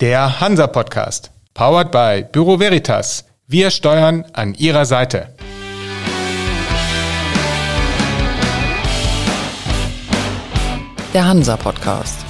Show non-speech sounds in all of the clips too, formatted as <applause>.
Der Hansa Podcast. Powered by Büro Veritas. Wir steuern an Ihrer Seite. Der Hansa Podcast.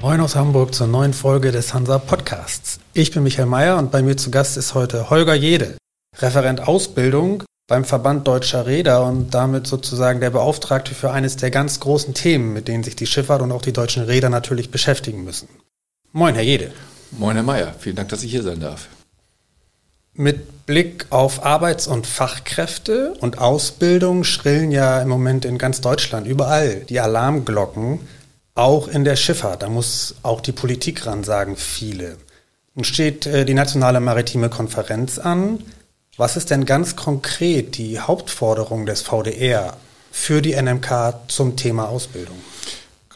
Moin aus Hamburg zur neuen Folge des Hansa Podcasts. Ich bin Michael Mayer und bei mir zu Gast ist heute Holger Jede, Referent Ausbildung beim Verband Deutscher Räder und damit sozusagen der Beauftragte für eines der ganz großen Themen, mit denen sich die Schifffahrt und auch die deutschen Räder natürlich beschäftigen müssen. Moin, Herr Jede. Moin, Herr Mayer. Vielen Dank, dass ich hier sein darf. Mit Blick auf Arbeits- und Fachkräfte und Ausbildung schrillen ja im Moment in ganz Deutschland überall die Alarmglocken auch in der Schifffahrt, da muss auch die Politik ran, sagen viele. Nun steht äh, die Nationale Maritime Konferenz an. Was ist denn ganz konkret die Hauptforderung des VDR für die NMK zum Thema Ausbildung?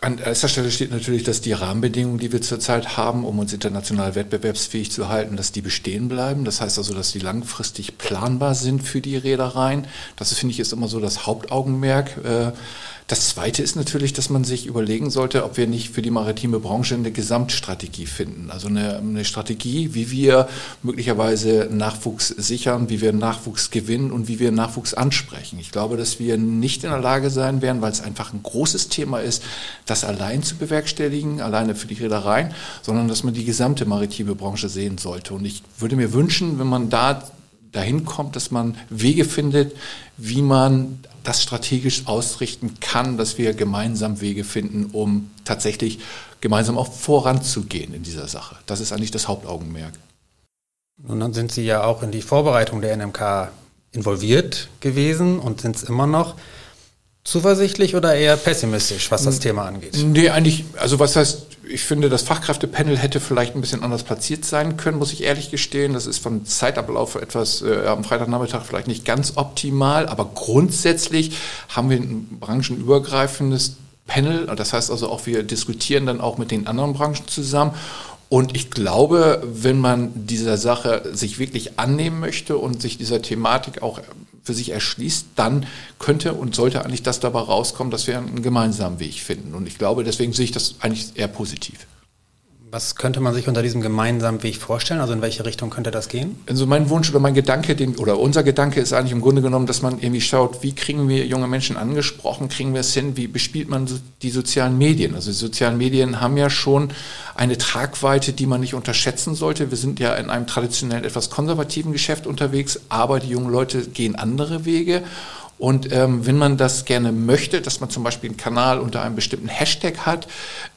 An erster Stelle steht natürlich, dass die Rahmenbedingungen, die wir zurzeit haben, um uns international wettbewerbsfähig zu halten, dass die bestehen bleiben. Das heißt also, dass die langfristig planbar sind für die Reedereien. Das finde ich ist immer so das Hauptaugenmerk. Das Zweite ist natürlich, dass man sich überlegen sollte, ob wir nicht für die maritime Branche eine Gesamtstrategie finden. Also eine, eine Strategie, wie wir möglicherweise Nachwuchs sichern, wie wir Nachwuchs gewinnen und wie wir Nachwuchs ansprechen. Ich glaube, dass wir nicht in der Lage sein werden, weil es einfach ein großes Thema ist, das allein zu bewerkstelligen, alleine für die Reedereien, sondern dass man die gesamte maritime Branche sehen sollte. Und ich würde mir wünschen, wenn man da dahin kommt, dass man Wege findet, wie man das strategisch ausrichten kann, dass wir gemeinsam Wege finden, um tatsächlich gemeinsam auch voranzugehen in dieser Sache. Das ist eigentlich das Hauptaugenmerk. Nun dann sind Sie ja auch in die Vorbereitung der NMK involviert gewesen und sind es immer noch. Zuversichtlich oder eher pessimistisch, was das Thema angeht? Nee, eigentlich, also was heißt, ich finde, das Fachkräftepanel hätte vielleicht ein bisschen anders platziert sein können, muss ich ehrlich gestehen. Das ist vom Zeitablauf etwas äh, am Freitagnachmittag vielleicht nicht ganz optimal, aber grundsätzlich haben wir ein branchenübergreifendes Panel. Das heißt also auch, wir diskutieren dann auch mit den anderen Branchen zusammen. Und ich glaube, wenn man dieser Sache sich wirklich annehmen möchte und sich dieser Thematik auch für sich erschließt, dann könnte und sollte eigentlich das dabei rauskommen, dass wir einen gemeinsamen Weg finden. Und ich glaube, deswegen sehe ich das eigentlich eher positiv. Was könnte man sich unter diesem gemeinsamen Weg vorstellen? Also in welche Richtung könnte das gehen? Also mein Wunsch oder mein Gedanke, den, oder unser Gedanke ist eigentlich im Grunde genommen, dass man irgendwie schaut, wie kriegen wir junge Menschen angesprochen, kriegen wir es hin, wie bespielt man die sozialen Medien? Also die sozialen Medien haben ja schon eine Tragweite, die man nicht unterschätzen sollte. Wir sind ja in einem traditionell etwas konservativen Geschäft unterwegs, aber die jungen Leute gehen andere Wege. Und ähm, wenn man das gerne möchte, dass man zum Beispiel einen Kanal unter einem bestimmten Hashtag hat,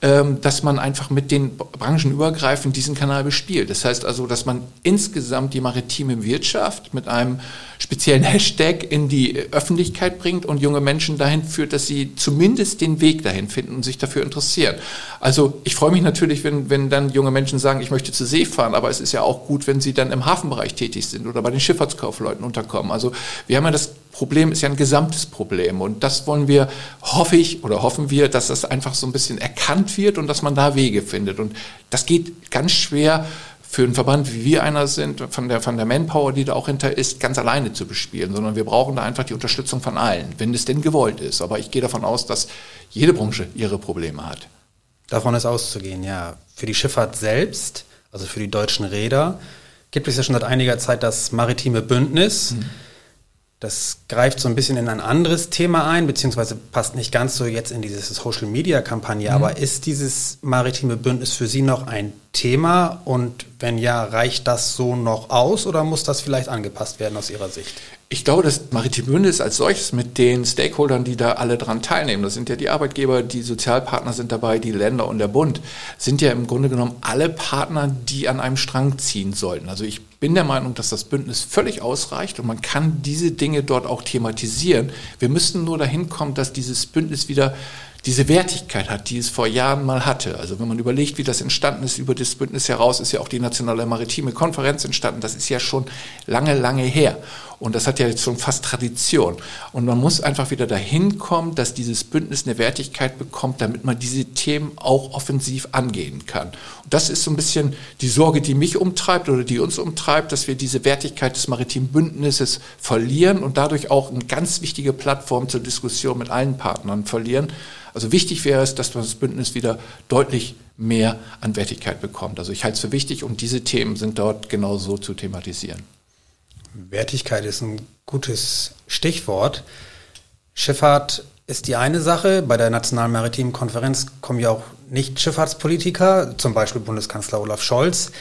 ähm, dass man einfach mit den Branchen übergreifend diesen Kanal bespielt. Das heißt also, dass man insgesamt die maritime Wirtschaft mit einem speziellen Hashtag in die Öffentlichkeit bringt und junge Menschen dahin führt, dass sie zumindest den Weg dahin finden und sich dafür interessieren. Also ich freue mich natürlich, wenn, wenn dann junge Menschen sagen, ich möchte zur See fahren, aber es ist ja auch gut, wenn sie dann im Hafenbereich tätig sind oder bei den Schifffahrtskaufleuten unterkommen. Also wir haben ja das Problem, ist ja ein gesamtes Problem und das wollen wir, hoffe ich oder hoffen wir, dass das einfach so ein bisschen erkannt wird und dass man da Wege findet. Und das geht ganz schwer für einen Verband, wie wir einer sind, von der, von der Manpower, die da auch hinter ist, ganz alleine zu bespielen, sondern wir brauchen da einfach die Unterstützung von allen, wenn es denn gewollt ist. Aber ich gehe davon aus, dass jede Branche ihre Probleme hat. Davon ist auszugehen, ja. Für die Schifffahrt selbst, also für die deutschen Räder, gibt es ja schon seit einiger Zeit das maritime Bündnis. Mhm das greift so ein bisschen in ein anderes Thema ein, beziehungsweise passt nicht ganz so jetzt in diese Social-Media-Kampagne. Mhm. Aber ist dieses maritime Bündnis für Sie noch ein Thema? Und wenn ja, reicht das so noch aus oder muss das vielleicht angepasst werden aus Ihrer Sicht? Ich glaube, das Maritime Bündnis als solches mit den Stakeholdern, die da alle dran teilnehmen, das sind ja die Arbeitgeber, die Sozialpartner sind dabei, die Länder und der Bund, sind ja im Grunde genommen alle Partner, die an einem Strang ziehen sollten. Also ich bin der Meinung, dass das Bündnis völlig ausreicht und man kann diese Dinge dort auch thematisieren. Wir müssten nur dahin kommen, dass dieses Bündnis wieder diese Wertigkeit hat, die es vor Jahren mal hatte. Also wenn man überlegt, wie das entstanden ist, über das Bündnis heraus ist ja auch die Nationale Maritime Konferenz entstanden. Das ist ja schon lange, lange her. Und das hat ja jetzt schon fast Tradition. Und man muss einfach wieder dahin kommen, dass dieses Bündnis eine Wertigkeit bekommt, damit man diese Themen auch offensiv angehen kann. Und das ist so ein bisschen die Sorge, die mich umtreibt oder die uns umtreibt, dass wir diese Wertigkeit des maritimen Bündnisses verlieren und dadurch auch eine ganz wichtige Plattform zur Diskussion mit allen Partnern verlieren. Also wichtig wäre es, dass das Bündnis wieder deutlich mehr an Wertigkeit bekommt. Also ich halte es für wichtig und diese Themen sind dort genauso zu thematisieren. Wertigkeit ist ein gutes Stichwort. Schifffahrt ist die eine Sache. Bei der Nationalen Maritimen Konferenz kommen ja auch nicht Schifffahrtspolitiker, zum Beispiel Bundeskanzler Olaf Scholz.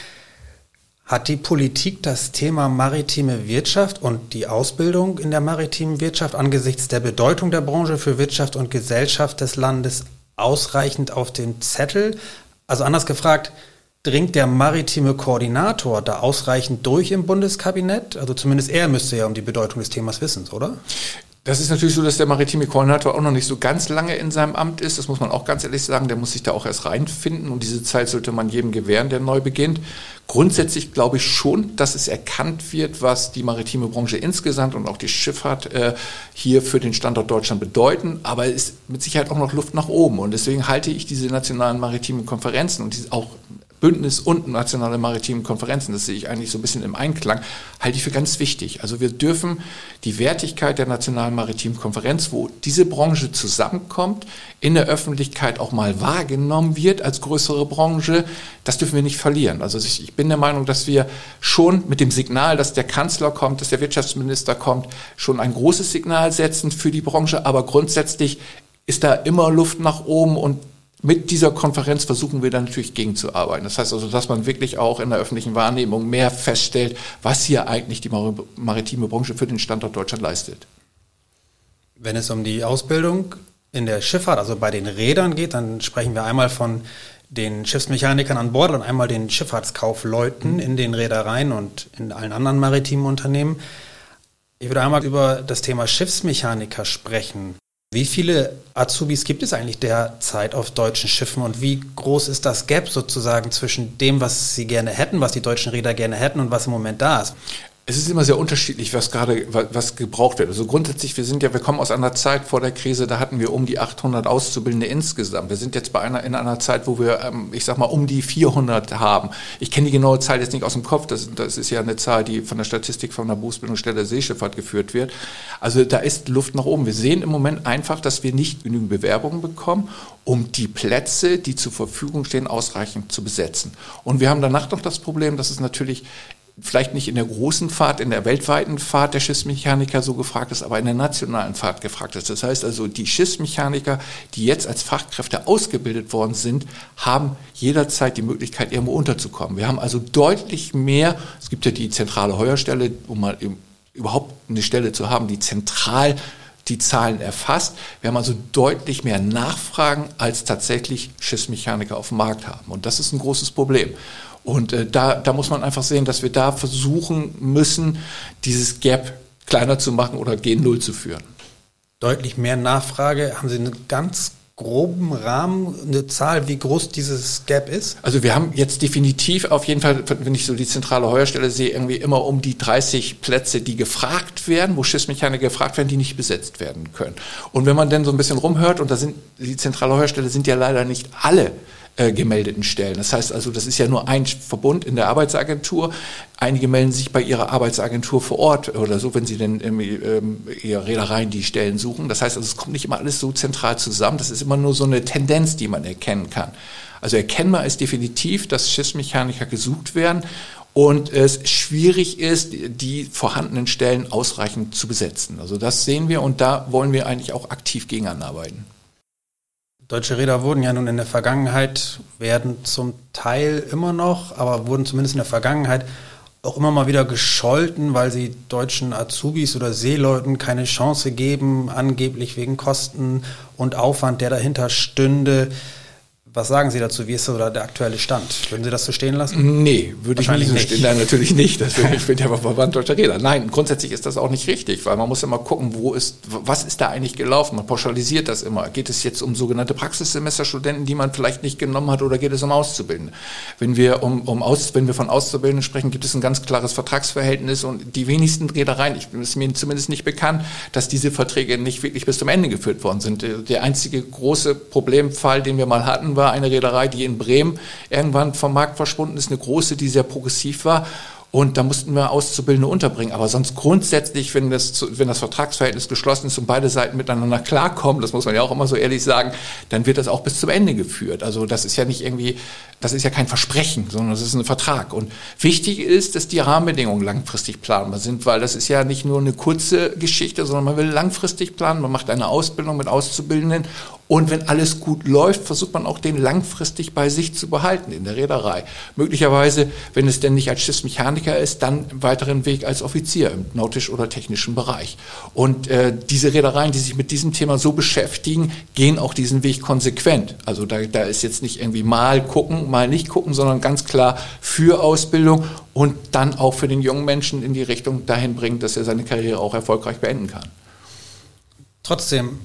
Hat die Politik das Thema maritime Wirtschaft und die Ausbildung in der maritimen Wirtschaft angesichts der Bedeutung der Branche für Wirtschaft und Gesellschaft des Landes ausreichend auf den Zettel? Also anders gefragt, dringt der maritime Koordinator da ausreichend durch im Bundeskabinett? Also zumindest er müsste ja um die Bedeutung des Themas wissen, oder? Das ist natürlich so, dass der maritime Koordinator auch noch nicht so ganz lange in seinem Amt ist. Das muss man auch ganz ehrlich sagen. Der muss sich da auch erst reinfinden und diese Zeit sollte man jedem gewähren, der neu beginnt. Grundsätzlich glaube ich schon, dass es erkannt wird, was die maritime Branche insgesamt und auch die Schifffahrt äh, hier für den Standort Deutschland bedeuten. Aber es ist mit Sicherheit auch noch Luft nach oben. Und deswegen halte ich diese nationalen maritimen Konferenzen und auch Bündnis und nationale maritime Konferenzen, das sehe ich eigentlich so ein bisschen im Einklang, halte ich für ganz wichtig. Also wir dürfen die Wertigkeit der nationalen maritimen Konferenz, wo diese Branche zusammenkommt, in der Öffentlichkeit auch mal wahrgenommen wird als größere Branche, das dürfen wir nicht verlieren. Also ich bin der Meinung, dass wir schon mit dem Signal, dass der Kanzler kommt, dass der Wirtschaftsminister kommt, schon ein großes Signal setzen für die Branche, aber grundsätzlich ist da immer Luft nach oben und mit dieser Konferenz versuchen wir dann natürlich gegenzuarbeiten. Das heißt also, dass man wirklich auch in der öffentlichen Wahrnehmung mehr feststellt, was hier eigentlich die maritime Branche für den Standort Deutschland leistet. Wenn es um die Ausbildung in der Schifffahrt, also bei den Rädern geht, dann sprechen wir einmal von den Schiffsmechanikern an Bord und einmal den Schifffahrtskaufleuten in den Reedereien und in allen anderen maritimen Unternehmen. Ich würde einmal über das Thema Schiffsmechaniker sprechen. Wie viele Azubis gibt es eigentlich derzeit auf deutschen Schiffen und wie groß ist das Gap sozusagen zwischen dem, was sie gerne hätten, was die deutschen Räder gerne hätten und was im Moment da ist? Es ist immer sehr unterschiedlich, was gerade was gebraucht wird. Also grundsätzlich, wir sind ja, wir kommen aus einer Zeit vor der Krise, da hatten wir um die 800 Auszubildende insgesamt. Wir sind jetzt bei einer in einer Zeit, wo wir, ähm, ich sag mal, um die 400 haben. Ich kenne die genaue Zahl jetzt nicht aus dem Kopf. Das, das ist ja eine Zahl, die von der Statistik von der Berufsbildungsstelle Seeschifffahrt geführt wird. Also da ist Luft nach oben. Wir sehen im Moment einfach, dass wir nicht genügend Bewerbungen bekommen, um die Plätze, die zur Verfügung stehen, ausreichend zu besetzen. Und wir haben danach noch das Problem, dass es natürlich vielleicht nicht in der großen Fahrt, in der weltweiten Fahrt der Schiffsmechaniker so gefragt ist, aber in der nationalen Fahrt gefragt ist. Das heißt also, die Schiffsmechaniker, die jetzt als Fachkräfte ausgebildet worden sind, haben jederzeit die Möglichkeit, irgendwo unterzukommen. Wir haben also deutlich mehr, es gibt ja die zentrale Heuerstelle, um mal überhaupt eine Stelle zu haben, die zentral die Zahlen erfasst. Wir haben also deutlich mehr Nachfragen, als tatsächlich Schiffsmechaniker auf dem Markt haben. Und das ist ein großes Problem. Und äh, da, da muss man einfach sehen, dass wir da versuchen müssen, dieses Gap kleiner zu machen oder gen Null zu führen. Deutlich mehr Nachfrage. Haben Sie einen ganz groben Rahmen, eine Zahl, wie groß dieses Gap ist? Also wir haben jetzt definitiv auf jeden Fall, wenn ich so die zentrale Heuerstelle sehe, irgendwie immer um die 30 Plätze, die gefragt werden, wo Schiffsmechaniker gefragt werden, die nicht besetzt werden können. Und wenn man dann so ein bisschen rumhört, und da sind die zentrale Heuerstelle sind ja leider nicht alle äh, gemeldeten Stellen. Das heißt also, das ist ja nur ein Verbund in der Arbeitsagentur. Einige melden sich bei ihrer Arbeitsagentur vor Ort oder so, wenn sie denn ähm, ihre Reedereien die Stellen suchen. Das heißt also, es kommt nicht immer alles so zentral zusammen. Das ist immer nur so eine Tendenz, die man erkennen kann. Also erkennbar ist definitiv, dass Schiffsmechaniker gesucht werden und es schwierig ist, die vorhandenen Stellen ausreichend zu besetzen. Also das sehen wir und da wollen wir eigentlich auch aktiv gegen anarbeiten. Deutsche Räder wurden ja nun in der Vergangenheit, werden zum Teil immer noch, aber wurden zumindest in der Vergangenheit auch immer mal wieder gescholten, weil sie deutschen Azubis oder Seeleuten keine Chance geben, angeblich wegen Kosten und Aufwand, der dahinter stünde. Was sagen Sie dazu? Wie ist so der aktuelle Stand? Würden Sie das so stehen lassen? Nee, würde ich nicht so stehen. Nein, natürlich nicht. Das <laughs> ich bin ja Verband Deutscher Räder. Nein, grundsätzlich ist das auch nicht richtig, weil man muss immer gucken, wo ist, was ist da eigentlich gelaufen? Man pauschalisiert das immer. Geht es jetzt um sogenannte Praxissemesterstudenten, die man vielleicht nicht genommen hat, oder geht es um Auszubildende? Wenn wir um, um Aus, wenn wir von Auszubildenden sprechen, gibt es ein ganz klares Vertragsverhältnis und die wenigsten Reedereien, ich bin es mir zumindest nicht bekannt, dass diese Verträge nicht wirklich bis zum Ende geführt worden sind. Der einzige große Problemfall, den wir mal hatten, war eine Reederei, die in Bremen irgendwann vom Markt verschwunden ist, eine große, die sehr progressiv war. Und da mussten wir Auszubildende unterbringen. Aber sonst grundsätzlich, wenn das, wenn das Vertragsverhältnis geschlossen ist und beide Seiten miteinander klarkommen, das muss man ja auch immer so ehrlich sagen, dann wird das auch bis zum Ende geführt. Also das ist ja nicht irgendwie, das ist ja kein Versprechen, sondern das ist ein Vertrag. Und wichtig ist, dass die Rahmenbedingungen langfristig planbar sind, weil das ist ja nicht nur eine kurze Geschichte, sondern man will langfristig planen. Man macht eine Ausbildung mit Auszubildenden und wenn alles gut läuft, versucht man auch den langfristig bei sich zu behalten in der Reederei. Möglicherweise, wenn es denn nicht als Schiffsmechaniker ist, dann einen weiteren Weg als Offizier im nautisch- oder technischen Bereich. Und äh, diese Reedereien, die sich mit diesem Thema so beschäftigen, gehen auch diesen Weg konsequent. Also da, da ist jetzt nicht irgendwie mal gucken, mal nicht gucken, sondern ganz klar für Ausbildung und dann auch für den jungen Menschen in die Richtung dahin bringen, dass er seine Karriere auch erfolgreich beenden kann. Trotzdem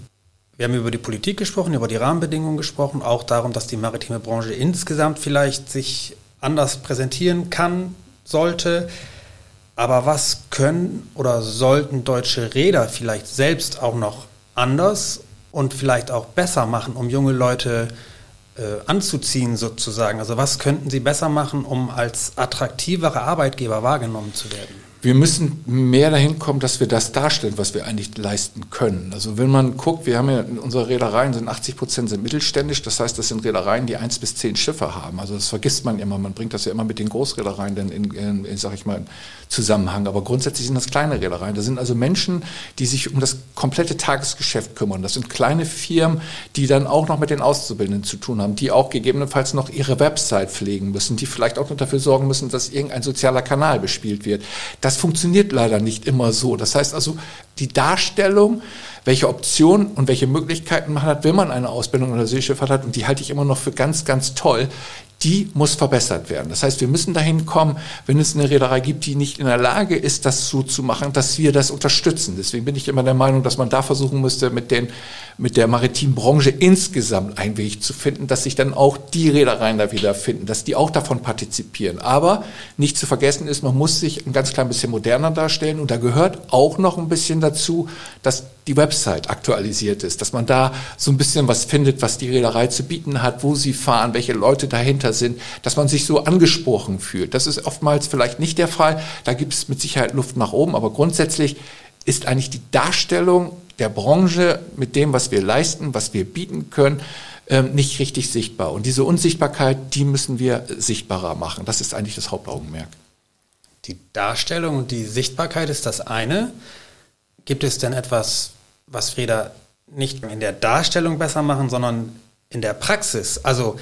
wir haben über die Politik gesprochen, über die Rahmenbedingungen gesprochen, auch darum, dass die maritime Branche insgesamt vielleicht sich anders präsentieren kann, sollte. Aber was können oder sollten deutsche Räder vielleicht selbst auch noch anders und vielleicht auch besser machen, um junge Leute äh, anzuziehen sozusagen? Also was könnten sie besser machen, um als attraktivere Arbeitgeber wahrgenommen zu werden? Wir müssen mehr dahin kommen, dass wir das darstellen, was wir eigentlich leisten können. Also wenn man guckt, wir haben ja unsere Reedereien sind 80 Prozent sind mittelständisch, das heißt, das sind Reedereien, die eins bis zehn Schiffe haben. Also das vergisst man immer, man bringt das ja immer mit den Großreedereien dann in, in, in sag ich mal, Zusammenhang. Aber grundsätzlich sind das kleine Reedereien. Das sind also Menschen, die sich um das komplette Tagesgeschäft kümmern. Das sind kleine Firmen, die dann auch noch mit den Auszubildenden zu tun haben, die auch gegebenenfalls noch ihre Website pflegen müssen, die vielleicht auch noch dafür sorgen müssen, dass irgendein sozialer Kanal bespielt wird. Das funktioniert leider nicht immer so. Das heißt also, die Darstellung, welche Optionen und welche Möglichkeiten man hat, wenn man eine Ausbildung oder Seeschifffahrt hat, und die halte ich immer noch für ganz, ganz toll, die muss verbessert werden. Das heißt, wir müssen dahin kommen, wenn es eine Reederei gibt, die nicht in der Lage ist, das so zu machen, dass wir das unterstützen. Deswegen bin ich immer der Meinung, dass man da versuchen müsste, mit, den, mit der maritimen Branche insgesamt einen Weg zu finden, dass sich dann auch die Reedereien da wieder finden, dass die auch davon partizipieren. Aber nicht zu vergessen ist, man muss sich ein ganz klein bisschen moderner darstellen und da gehört auch noch ein bisschen dazu, dass die Website aktualisiert ist, dass man da so ein bisschen was findet, was die Reederei zu bieten hat, wo sie fahren, welche Leute dahinter sind, dass man sich so angesprochen fühlt. Das ist oftmals vielleicht nicht der Fall. Da gibt es mit Sicherheit Luft nach oben, aber grundsätzlich ist eigentlich die Darstellung der Branche mit dem, was wir leisten, was wir bieten können, ähm, nicht richtig sichtbar. Und diese Unsichtbarkeit, die müssen wir sichtbarer machen. Das ist eigentlich das Hauptaugenmerk. Die Darstellung und die Sichtbarkeit ist das eine. Gibt es denn etwas, was Frieda nicht in der Darstellung besser machen, sondern in der Praxis? Also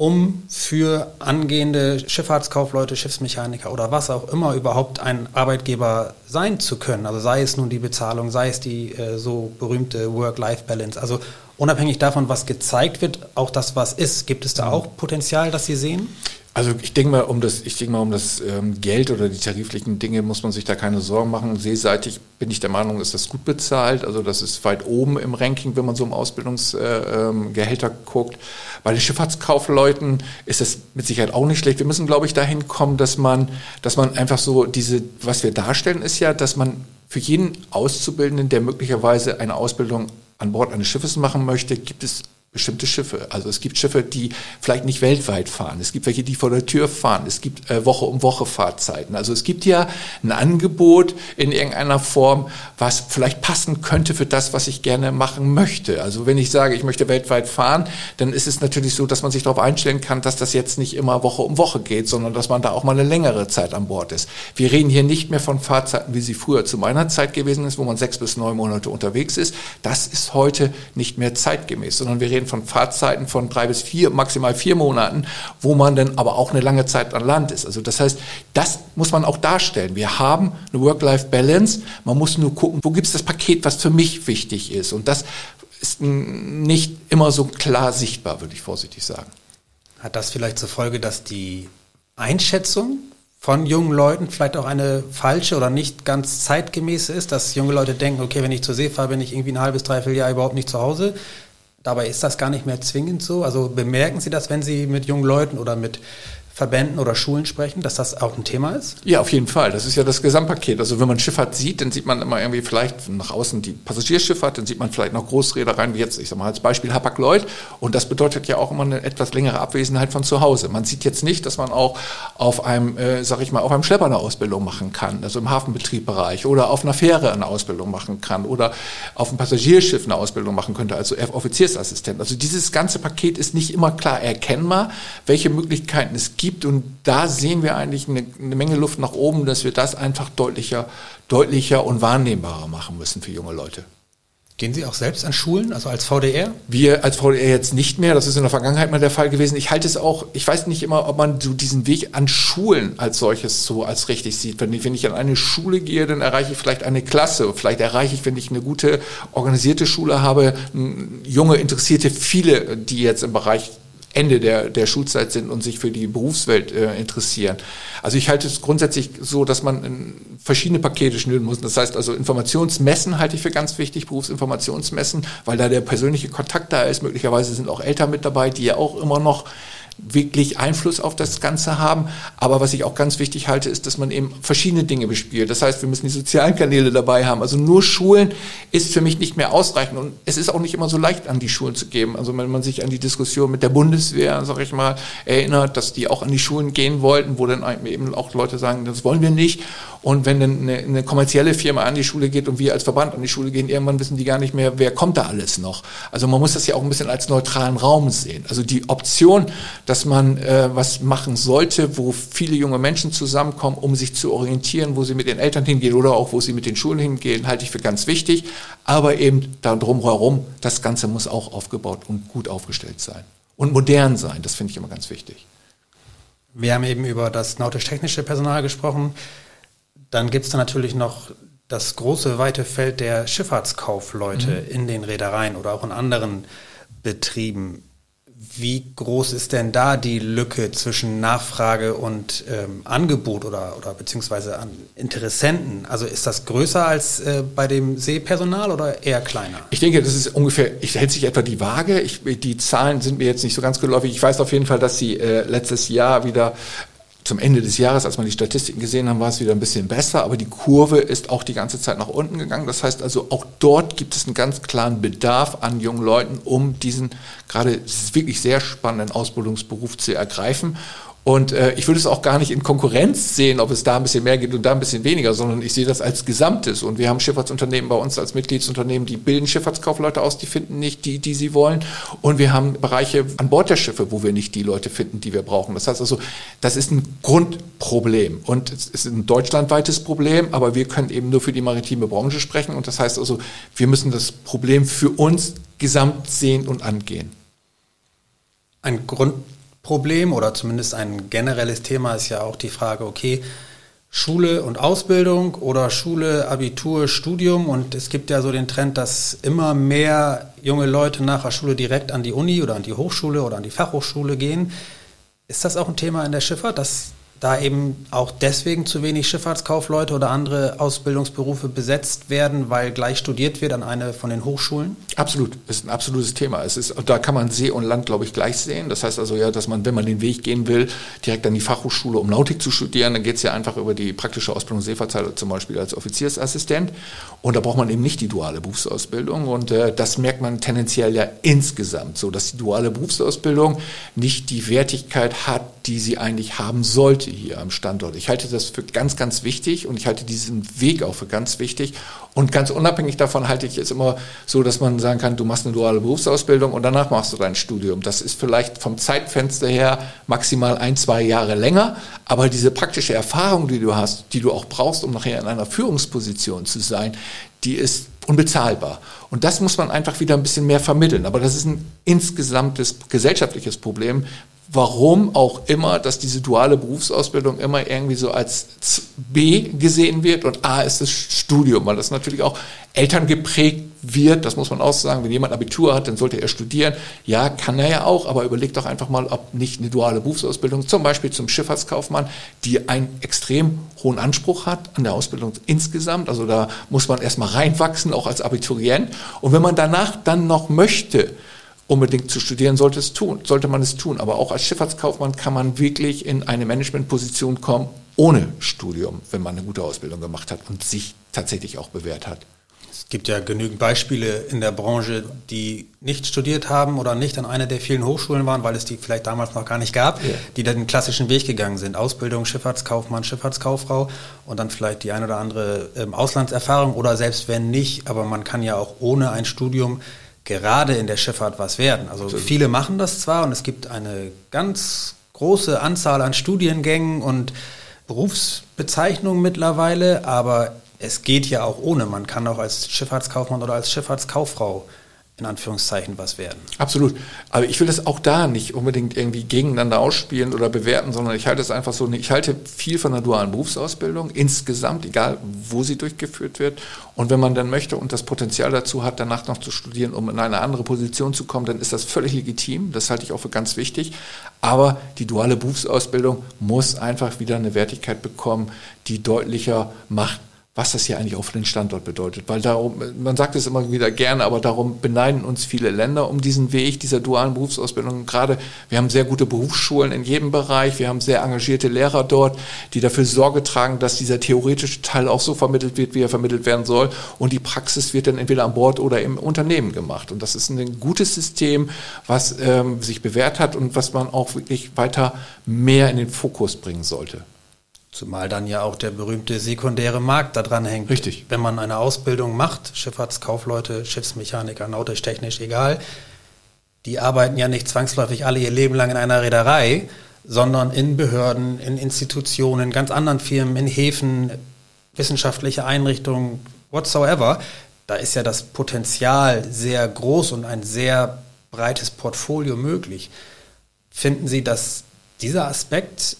um für angehende Schifffahrtskaufleute, Schiffsmechaniker oder was auch immer überhaupt ein Arbeitgeber sein zu können. Also sei es nun die Bezahlung, sei es die äh, so berühmte Work-Life-Balance. Also unabhängig davon, was gezeigt wird, auch das, was ist. Gibt es da mhm. auch Potenzial, das Sie sehen? Also ich denke mal, um das, ich denke mal, um das ähm, Geld oder die tariflichen Dinge muss man sich da keine Sorgen machen. Seeseitig bin ich der Meinung, ist das gut bezahlt. Also das ist weit oben im Ranking, wenn man so um Ausbildungsgehälter äh, ähm, guckt. Bei den Schifffahrtskaufleuten ist das mit Sicherheit auch nicht schlecht. Wir müssen, glaube ich, dahin kommen, dass man, dass man einfach so diese, was wir darstellen, ist ja, dass man für jeden Auszubildenden, der möglicherweise eine Ausbildung an Bord eines Schiffes machen möchte, gibt es bestimmte Schiffe. Also es gibt Schiffe, die vielleicht nicht weltweit fahren. Es gibt welche, die vor der Tür fahren. Es gibt äh, Woche um Woche Fahrzeiten. Also es gibt ja ein Angebot in irgendeiner Form, was vielleicht passen könnte für das, was ich gerne machen möchte. Also wenn ich sage, ich möchte weltweit fahren, dann ist es natürlich so, dass man sich darauf einstellen kann, dass das jetzt nicht immer Woche um Woche geht, sondern dass man da auch mal eine längere Zeit an Bord ist. Wir reden hier nicht mehr von Fahrzeiten, wie sie früher zu meiner Zeit gewesen ist, wo man sechs bis neun Monate unterwegs ist. Das ist heute nicht mehr zeitgemäß, sondern wir reden reden von Fahrzeiten von drei bis vier, maximal vier Monaten, wo man dann aber auch eine lange Zeit an Land ist. Also das heißt, das muss man auch darstellen. Wir haben eine Work-Life-Balance. Man muss nur gucken, wo gibt es das Paket, was für mich wichtig ist. Und das ist nicht immer so klar sichtbar, würde ich vorsichtig sagen. Hat das vielleicht zur Folge, dass die Einschätzung von jungen Leuten vielleicht auch eine falsche oder nicht ganz zeitgemäße ist, dass junge Leute denken, okay, wenn ich zur See fahre, bin ich irgendwie ein halbes, dreiviertel Jahr überhaupt nicht zu Hause. Dabei ist das gar nicht mehr zwingend so. Also bemerken Sie das, wenn Sie mit jungen Leuten oder mit Verbänden oder Schulen sprechen, dass das auch ein Thema ist? Ja, auf jeden Fall. Das ist ja das Gesamtpaket. Also wenn man Schifffahrt sieht, dann sieht man immer irgendwie vielleicht nach außen die Passagierschifffahrt, dann sieht man vielleicht noch Großreedereien, wie jetzt, ich sag mal als Beispiel Hapag-Lloyd. Und das bedeutet ja auch immer eine etwas längere Abwesenheit von zu Hause. Man sieht jetzt nicht, dass man auch auf einem, äh, sag ich mal, auf einem Schlepper eine Ausbildung machen kann, also im Hafenbetriebbereich oder auf einer Fähre eine Ausbildung machen kann oder auf einem Passagierschiff eine Ausbildung machen könnte, also Offiziersassistent. Also dieses ganze Paket ist nicht immer klar erkennbar, welche Möglichkeiten es gibt und da sehen wir eigentlich eine, eine, Menge Luft nach oben, dass wir das einfach deutlicher, deutlicher und wahrnehmbarer machen müssen für junge Leute. Gehen Sie auch selbst an Schulen, also als VDR? Wir als VDR jetzt nicht mehr, das ist in der Vergangenheit mal der Fall gewesen. Ich halte es auch, ich weiß nicht immer, ob man so diesen Weg an Schulen als solches so als richtig sieht. Wenn ich, wenn ich an eine Schule gehe, dann erreiche ich vielleicht eine Klasse. Vielleicht erreiche ich, wenn ich eine gute organisierte Schule habe, junge, interessierte, viele, die jetzt im Bereich Ende der, der Schulzeit sind und sich für die Berufswelt äh, interessieren. Also ich halte es grundsätzlich so, dass man in verschiedene Pakete schnüren muss. Das heißt also Informationsmessen halte ich für ganz wichtig, Berufsinformationsmessen, weil da der persönliche Kontakt da ist. Möglicherweise sind auch Eltern mit dabei, die ja auch immer noch wirklich Einfluss auf das Ganze haben. Aber was ich auch ganz wichtig halte, ist, dass man eben verschiedene Dinge bespielt. Das heißt, wir müssen die sozialen Kanäle dabei haben. Also nur Schulen ist für mich nicht mehr ausreichend. Und es ist auch nicht immer so leicht, an die Schulen zu geben. Also wenn man sich an die Diskussion mit der Bundeswehr, sag ich mal, erinnert, dass die auch an die Schulen gehen wollten, wo dann eben auch Leute sagen, das wollen wir nicht. Und wenn dann eine, eine kommerzielle Firma an die Schule geht und wir als Verband an die Schule gehen, irgendwann wissen die gar nicht mehr, wer kommt da alles noch. Also man muss das ja auch ein bisschen als neutralen Raum sehen. Also die Option, dass man äh, was machen sollte, wo viele junge Menschen zusammenkommen, um sich zu orientieren, wo sie mit den Eltern hingehen oder auch wo sie mit den Schulen hingehen, halte ich für ganz wichtig. Aber eben da drumherum, das Ganze muss auch aufgebaut und gut aufgestellt sein. Und modern sein, das finde ich immer ganz wichtig. Wir haben eben über das nautisch-technische Personal gesprochen. Dann gibt es da natürlich noch das große, weite Feld der Schifffahrtskaufleute mhm. in den Reedereien oder auch in anderen Betrieben. Wie groß ist denn da die Lücke zwischen Nachfrage und ähm, Angebot oder, oder beziehungsweise an Interessenten? Also ist das größer als äh, bei dem Seepersonal oder eher kleiner? Ich denke, das ist ungefähr, ich hält sich etwa die Waage. Ich, die Zahlen sind mir jetzt nicht so ganz geläufig. Ich weiß auf jeden Fall, dass sie äh, letztes Jahr wieder zum Ende des Jahres, als man die Statistiken gesehen haben, war es wieder ein bisschen besser, aber die Kurve ist auch die ganze Zeit nach unten gegangen. Das heißt also, auch dort gibt es einen ganz klaren Bedarf an jungen Leuten, um diesen gerade wirklich sehr spannenden Ausbildungsberuf zu ergreifen. Und äh, ich würde es auch gar nicht in Konkurrenz sehen, ob es da ein bisschen mehr geht und da ein bisschen weniger, sondern ich sehe das als Gesamtes. Und wir haben Schifffahrtsunternehmen bei uns als Mitgliedsunternehmen, die bilden Schifffahrtskaufleute aus, die finden nicht die, die sie wollen. Und wir haben Bereiche an Bord der Schiffe, wo wir nicht die Leute finden, die wir brauchen. Das heißt also, das ist ein Grundproblem. Und es ist ein deutschlandweites Problem, aber wir können eben nur für die maritime Branche sprechen. Und das heißt also, wir müssen das Problem für uns gesamt sehen und angehen. Ein Grund Problem oder zumindest ein generelles Thema ist ja auch die Frage, okay, Schule und Ausbildung oder Schule, Abitur, Studium und es gibt ja so den Trend, dass immer mehr junge Leute nach der Schule direkt an die Uni oder an die Hochschule oder an die Fachhochschule gehen. Ist das auch ein Thema in der Schifffahrt, dass da eben auch deswegen zu wenig Schifffahrtskaufleute oder andere Ausbildungsberufe besetzt werden, weil gleich studiert wird an eine von den Hochschulen? Absolut, das ist ein absolutes Thema. Es ist, da kann man See und Land, glaube ich, gleich sehen. Das heißt also ja, dass man, wenn man den Weg gehen will, direkt an die Fachhochschule, um Nautik zu studieren, dann geht es ja einfach über die praktische Ausbildung Seefahrtzeit, zum Beispiel als Offiziersassistent. Und da braucht man eben nicht die duale Berufsausbildung. Und äh, das merkt man tendenziell ja insgesamt so, dass die duale Berufsausbildung nicht die Wertigkeit hat, die sie eigentlich haben sollte hier am Standort. Ich halte das für ganz, ganz wichtig und ich halte diesen Weg auch für ganz wichtig. Und ganz unabhängig davon halte ich es immer so, dass man sagen kann, du machst eine duale Berufsausbildung und danach machst du dein Studium. Das ist vielleicht vom Zeitfenster her maximal ein, zwei Jahre länger, aber diese praktische Erfahrung, die du hast, die du auch brauchst, um nachher in einer Führungsposition zu sein, die ist unbezahlbar. Und das muss man einfach wieder ein bisschen mehr vermitteln. Aber das ist ein insgesamtes gesellschaftliches Problem, warum auch immer, dass diese duale Berufsausbildung immer irgendwie so als B gesehen wird und A ist das Studium, weil das natürlich auch Eltern geprägt wird, das muss man auch sagen, wenn jemand Abitur hat, dann sollte er studieren. Ja, kann er ja auch, aber überlegt doch einfach mal, ob nicht eine duale Berufsausbildung, zum Beispiel zum Schifffahrtskaufmann, die einen extrem hohen Anspruch hat an der Ausbildung insgesamt. Also da muss man erstmal reinwachsen, auch als Abiturient. Und wenn man danach dann noch möchte, unbedingt zu studieren, sollte es tun, sollte man es tun. Aber auch als Schifffahrtskaufmann kann man wirklich in eine Managementposition kommen ohne Studium, wenn man eine gute Ausbildung gemacht hat und sich tatsächlich auch bewährt hat. Es gibt ja genügend Beispiele in der Branche, die nicht studiert haben oder nicht an einer der vielen Hochschulen waren, weil es die vielleicht damals noch gar nicht gab, ja. die dann den klassischen Weg gegangen sind. Ausbildung, Schifffahrtskaufmann, Schifffahrtskauffrau und dann vielleicht die ein oder andere ähm, Auslandserfahrung oder selbst wenn nicht, aber man kann ja auch ohne ein Studium gerade in der Schifffahrt was werden. Also Absolut. viele machen das zwar und es gibt eine ganz große Anzahl an Studiengängen und Berufsbezeichnungen mittlerweile, aber es geht ja auch ohne. Man kann auch als Schifffahrtskaufmann oder als Schifffahrtskauffrau in Anführungszeichen was werden. Absolut. Aber ich will das auch da nicht unbedingt irgendwie gegeneinander ausspielen oder bewerten, sondern ich halte es einfach so, ich halte viel von der dualen Berufsausbildung insgesamt, egal wo sie durchgeführt wird. Und wenn man dann möchte und das Potenzial dazu hat, danach noch zu studieren, um in eine andere Position zu kommen, dann ist das völlig legitim. Das halte ich auch für ganz wichtig. Aber die duale Berufsausbildung muss einfach wieder eine Wertigkeit bekommen, die deutlicher macht, was das hier eigentlich auch für den Standort bedeutet. Weil darum, man sagt es immer wieder gerne, aber darum beneiden uns viele Länder um diesen Weg dieser dualen Berufsausbildung. Gerade wir haben sehr gute Berufsschulen in jedem Bereich, wir haben sehr engagierte Lehrer dort, die dafür Sorge tragen, dass dieser theoretische Teil auch so vermittelt wird, wie er vermittelt werden soll. Und die Praxis wird dann entweder an Bord oder im Unternehmen gemacht. Und das ist ein gutes System, was ähm, sich bewährt hat und was man auch wirklich weiter mehr in den Fokus bringen sollte. Zumal dann ja auch der berühmte sekundäre Markt da dran hängt. Richtig. Wenn man eine Ausbildung macht, Schifffahrtskaufleute, Schiffsmechaniker, nautisch-technisch, egal, die arbeiten ja nicht zwangsläufig alle ihr Leben lang in einer Reederei, sondern in Behörden, in Institutionen, ganz anderen Firmen, in Häfen, wissenschaftliche Einrichtungen, whatsoever. Da ist ja das Potenzial sehr groß und ein sehr breites Portfolio möglich. Finden Sie, dass dieser Aspekt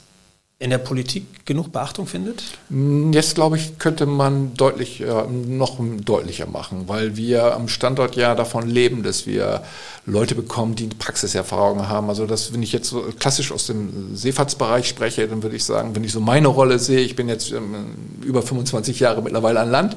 in der Politik genug Beachtung findet? Mm, jetzt glaube ich, könnte man deutlich, äh, noch deutlicher machen, weil wir am Standort ja davon leben, dass wir Leute bekommen, die Praxiserfahrung haben. Also das, wenn ich jetzt so klassisch aus dem Seefahrtsbereich spreche, dann würde ich sagen, wenn ich so meine Rolle sehe, ich bin jetzt ähm, über 25 Jahre mittlerweile an Land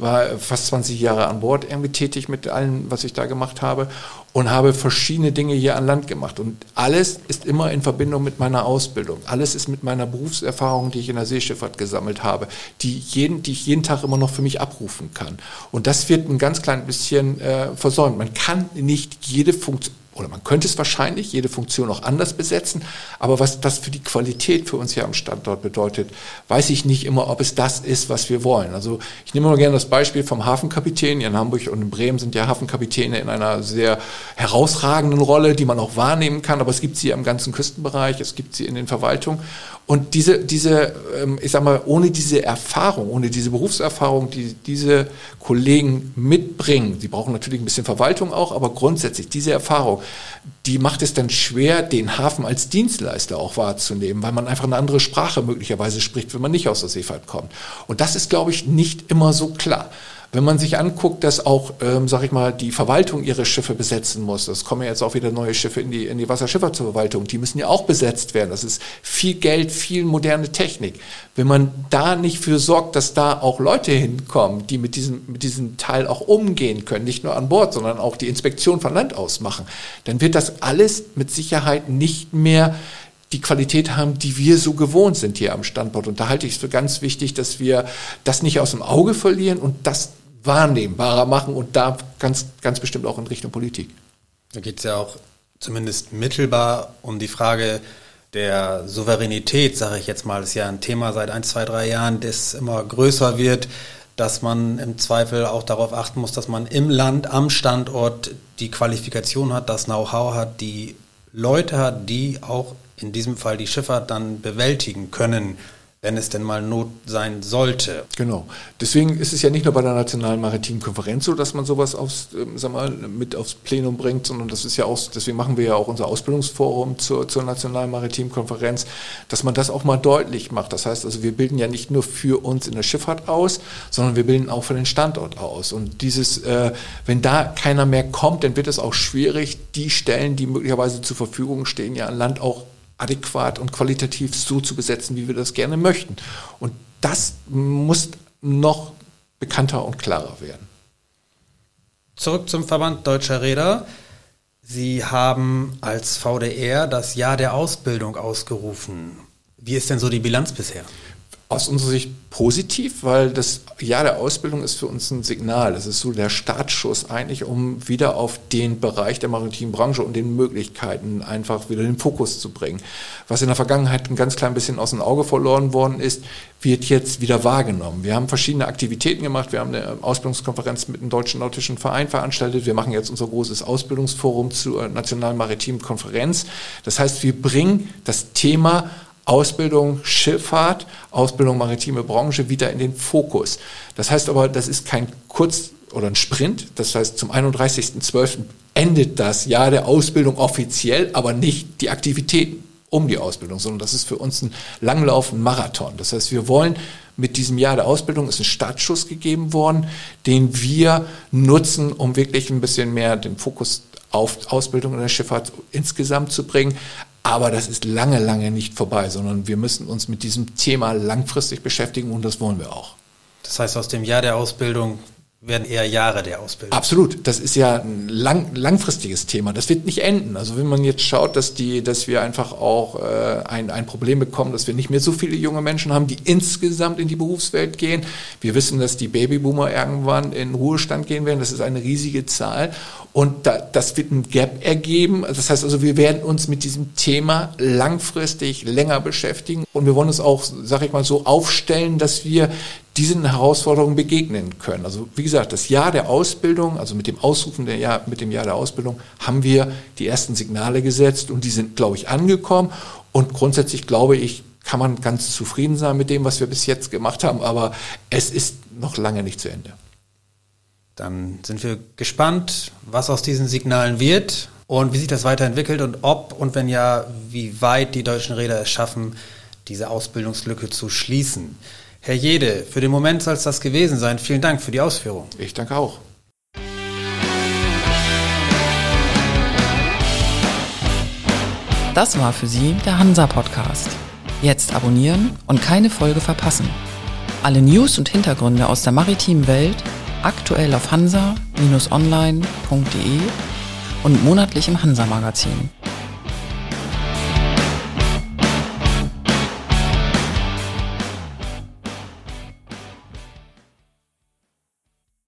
war fast 20 Jahre an Bord irgendwie tätig mit allem, was ich da gemacht habe und habe verschiedene Dinge hier an Land gemacht. Und alles ist immer in Verbindung mit meiner Ausbildung. Alles ist mit meiner Berufserfahrung, die ich in der Seeschifffahrt gesammelt habe, die, jeden, die ich jeden Tag immer noch für mich abrufen kann. Und das wird ein ganz klein bisschen äh, versäumt. Man kann nicht jede Funktion, oder man könnte es wahrscheinlich, jede Funktion auch anders besetzen, aber was das für die Qualität für uns hier am Standort bedeutet, weiß ich nicht immer, ob es das ist, was wir wollen. Also ich nehme mal gerne das Beispiel vom Hafenkapitän. In Hamburg und in Bremen sind ja Hafenkapitäne in einer sehr herausragenden Rolle, die man auch wahrnehmen kann, aber es gibt sie im ganzen Küstenbereich, es gibt sie in den Verwaltungen und diese, diese, ähm, ich sag mal, ohne diese Erfahrung, ohne diese Berufserfahrung, die diese Kollegen mitbringen, die brauchen natürlich ein bisschen Verwaltung auch, aber grundsätzlich diese Erfahrung, die macht es dann schwer, den Hafen als Dienstleister auch wahrzunehmen, weil man einfach eine andere Sprache möglicherweise spricht, wenn man nicht aus der Seefahrt kommt. Und das ist, glaube ich, nicht immer so klar. Wenn man sich anguckt, dass auch, ähm, sag ich mal, die Verwaltung ihre Schiffe besetzen muss, es kommen ja jetzt auch wieder neue Schiffe in die, in die Wasserschifffahrtsverwaltung, die müssen ja auch besetzt werden. Das ist viel Geld, viel moderne Technik. Wenn man da nicht für sorgt, dass da auch Leute hinkommen, die mit diesem, mit diesem Teil auch umgehen können, nicht nur an Bord, sondern auch die Inspektion von Land aus machen, dann wird das alles mit Sicherheit nicht mehr die Qualität haben, die wir so gewohnt sind hier am Standort. Und da halte ich es für ganz wichtig, dass wir das nicht aus dem Auge verlieren und das wahrnehmbarer machen und da ganz, ganz bestimmt auch in Richtung Politik. Da geht es ja auch zumindest mittelbar um die Frage der Souveränität, sage ich jetzt mal. Das ist ja ein Thema seit ein, zwei, drei Jahren, das immer größer wird, dass man im Zweifel auch darauf achten muss, dass man im Land, am Standort die Qualifikation hat, das Know-how hat, die Leute hat, die auch in diesem Fall die Schifffahrt dann bewältigen können wenn es denn mal Not sein sollte. Genau. Deswegen ist es ja nicht nur bei der Nationalen Maritimen Konferenz so, dass man sowas aufs, ähm, sag mal, mit aufs Plenum bringt, sondern das ist ja auch, deswegen machen wir ja auch unser Ausbildungsforum zur, zur Nationalen Maritimen Konferenz, dass man das auch mal deutlich macht. Das heißt also, wir bilden ja nicht nur für uns in der Schifffahrt aus, sondern wir bilden auch für den Standort aus. Und dieses, äh, wenn da keiner mehr kommt, dann wird es auch schwierig, die Stellen, die möglicherweise zur Verfügung stehen, ja an Land auch adäquat und qualitativ so zu besetzen, wie wir das gerne möchten. Und das muss noch bekannter und klarer werden. Zurück zum Verband Deutscher Räder. Sie haben als VDR das Jahr der Ausbildung ausgerufen. Wie ist denn so die Bilanz bisher? Aus unserer Sicht positiv, weil das Jahr der Ausbildung ist für uns ein Signal. Das ist so der Startschuss eigentlich, um wieder auf den Bereich der maritimen Branche und den Möglichkeiten einfach wieder den Fokus zu bringen. Was in der Vergangenheit ein ganz klein bisschen aus dem Auge verloren worden ist, wird jetzt wieder wahrgenommen. Wir haben verschiedene Aktivitäten gemacht. Wir haben eine Ausbildungskonferenz mit dem Deutschen Nautischen Verein veranstaltet. Wir machen jetzt unser großes Ausbildungsforum zur Nationalen Maritimen Konferenz. Das heißt, wir bringen das Thema Ausbildung Schifffahrt, Ausbildung maritime Branche wieder in den Fokus. Das heißt aber, das ist kein Kurz- oder ein Sprint. Das heißt, zum 31.12. endet das Jahr der Ausbildung offiziell, aber nicht die Aktivitäten um die Ausbildung, sondern das ist für uns ein langlaufender Marathon. Das heißt, wir wollen mit diesem Jahr der Ausbildung ist ein Startschuss gegeben worden, den wir nutzen, um wirklich ein bisschen mehr den Fokus auf Ausbildung in der Schifffahrt insgesamt zu bringen, aber das ist lange, lange nicht vorbei, sondern wir müssen uns mit diesem Thema langfristig beschäftigen und das wollen wir auch. Das heißt, aus dem Jahr der Ausbildung werden eher Jahre der Ausbildung. Absolut. Das ist ja ein lang, langfristiges Thema. Das wird nicht enden. Also wenn man jetzt schaut, dass die, dass wir einfach auch äh, ein, ein Problem bekommen, dass wir nicht mehr so viele junge Menschen haben, die insgesamt in die Berufswelt gehen. Wir wissen, dass die Babyboomer irgendwann in Ruhestand gehen werden. Das ist eine riesige Zahl. Und da, das wird ein Gap ergeben. Das heißt also, wir werden uns mit diesem Thema langfristig länger beschäftigen. Und wir wollen uns auch, sage ich mal, so aufstellen, dass wir diesen Herausforderungen begegnen können. Also wie gesagt, das Jahr der Ausbildung, also mit dem Ausrufen der Jahr, mit dem Jahr der Ausbildung, haben wir die ersten Signale gesetzt und die sind, glaube ich, angekommen. Und grundsätzlich glaube ich, kann man ganz zufrieden sein mit dem, was wir bis jetzt gemacht haben, aber es ist noch lange nicht zu Ende. Dann sind wir gespannt, was aus diesen Signalen wird und wie sich das weiterentwickelt und ob und wenn ja, wie weit die deutschen Räder es schaffen, diese Ausbildungslücke zu schließen. Herr Jede, für den Moment soll es das gewesen sein. Vielen Dank für die Ausführung. Ich danke auch. Das war für Sie der Hansa Podcast. Jetzt abonnieren und keine Folge verpassen. Alle News und Hintergründe aus der maritimen Welt aktuell auf hansa-online.de und monatlich im Hansa Magazin.